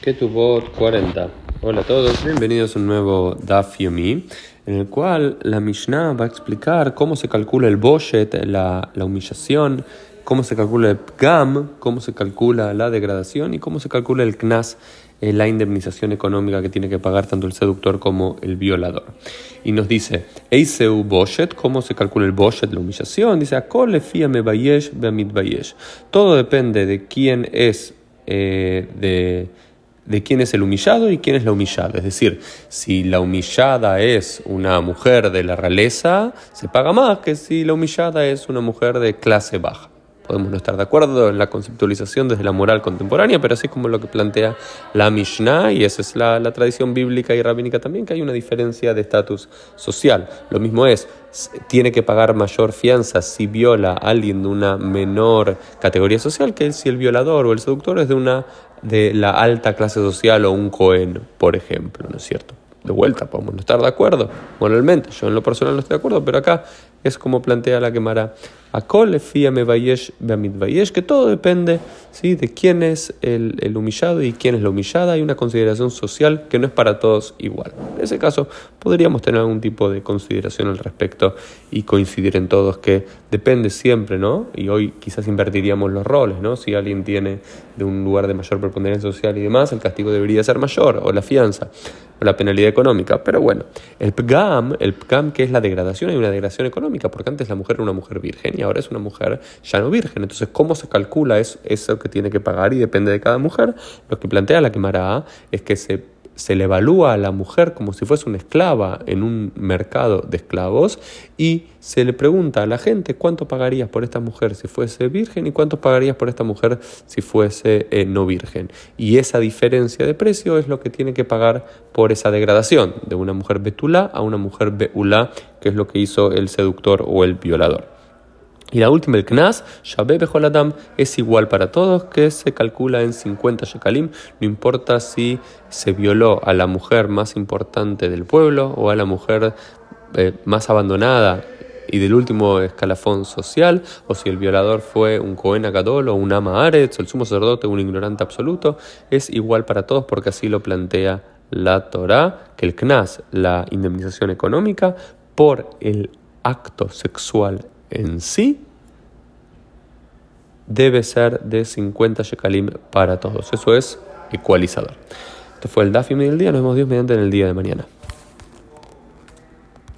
Ketubot 40. Hola a todos, bienvenidos a un nuevo Daf Yomi, en el cual la Mishnah va a explicar cómo se calcula el Boshet, la, la humillación, cómo se calcula el Pgam, cómo se calcula la degradación y cómo se calcula el Knas, eh, la indemnización económica que tiene que pagar tanto el seductor como el violador. Y nos dice, Eiseu Boshet, cómo se calcula el Boshet, la humillación, dice, Akole me bayesh bayesh. Todo depende de quién es eh, de de quién es el humillado y quién es la humillada. Es decir, si la humillada es una mujer de la realeza, se paga más que si la humillada es una mujer de clase baja. Podemos no estar de acuerdo en la conceptualización desde la moral contemporánea, pero así como lo que plantea la Mishnah, y esa es la, la tradición bíblica y rabínica también, que hay una diferencia de estatus social. Lo mismo es, tiene que pagar mayor fianza si viola a alguien de una menor categoría social que si el violador o el seductor es de una de la alta clase social o un cohen, por ejemplo, ¿no es cierto? De vuelta, podemos no estar de acuerdo moralmente, yo en lo personal no estoy de acuerdo, pero acá es como plantea la quemara Que todo depende ¿sí? de quién es el, el, humillado y quién es la humillada. Hay una consideración social que no es para todos igual. En ese caso, podríamos tener algún tipo de consideración al respecto y coincidir en todos que depende siempre, ¿no? Y hoy quizás invertiríamos los roles, ¿no? Si alguien tiene de un lugar de mayor preponderancia social y demás, el castigo debería ser mayor, o la fianza, o la penalidad económica. Pero bueno, el PGAM, el PGAM que es la degradación, hay una degradación económica, porque antes la mujer era una mujer virgen y es una mujer ya no virgen. Entonces, ¿cómo se calcula eso, eso que tiene que pagar? Y depende de cada mujer. Lo que plantea la quemará es que se se le evalúa a la mujer como si fuese una esclava en un mercado de esclavos y se le pregunta a la gente cuánto pagarías por esta mujer si fuese virgen y cuánto pagarías por esta mujer si fuese eh, no virgen. Y esa diferencia de precio es lo que tiene que pagar por esa degradación de una mujer betulá a una mujer beulá, que es lo que hizo el seductor o el violador. Y la última, el Knas, Shabbe Bejoladam, es igual para todos, que se calcula en 50 shekalim, no importa si se violó a la mujer más importante del pueblo o a la mujer eh, más abandonada y del último escalafón social, o si el violador fue un Cohen o un Ama Aretz, o el sumo sacerdote, un ignorante absoluto, es igual para todos porque así lo plantea la Torah, que el Knas, la indemnización económica, por el acto sexual en sí debe ser de 50 shekalim para todos. Eso es ecualizador. Esto fue el Dafim del día. Nos vemos Dios mediante en el día de mañana.